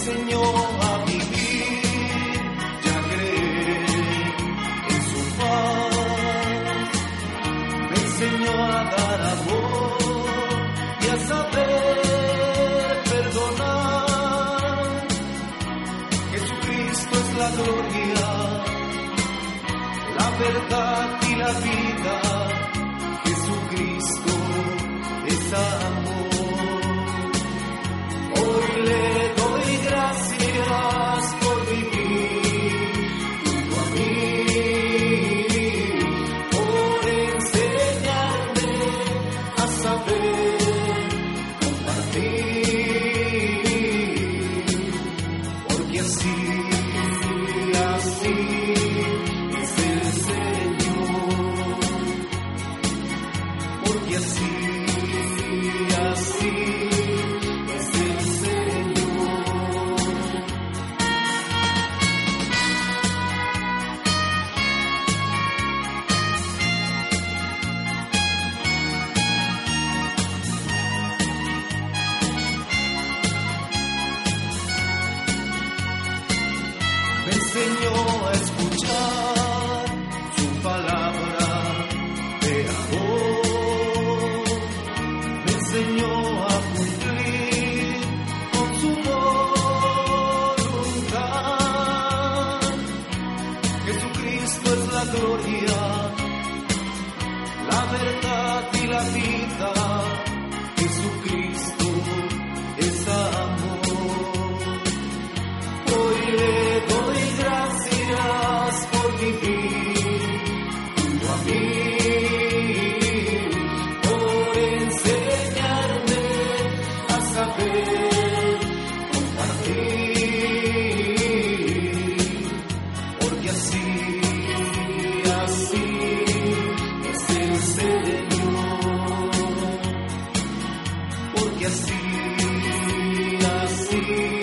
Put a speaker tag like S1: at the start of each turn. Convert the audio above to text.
S1: enseñó a vivir y a creer en su paz. Me enseñó a dar amor y a saber perdonar. Jesucristo es la gloria, la verdad y la vida. Jesucristo es amor. Así, así enseñó a escuchar su palabra de amor, me enseñó a cumplir con su voluntad. Jesucristo es la gloria, la verdad. Thank you.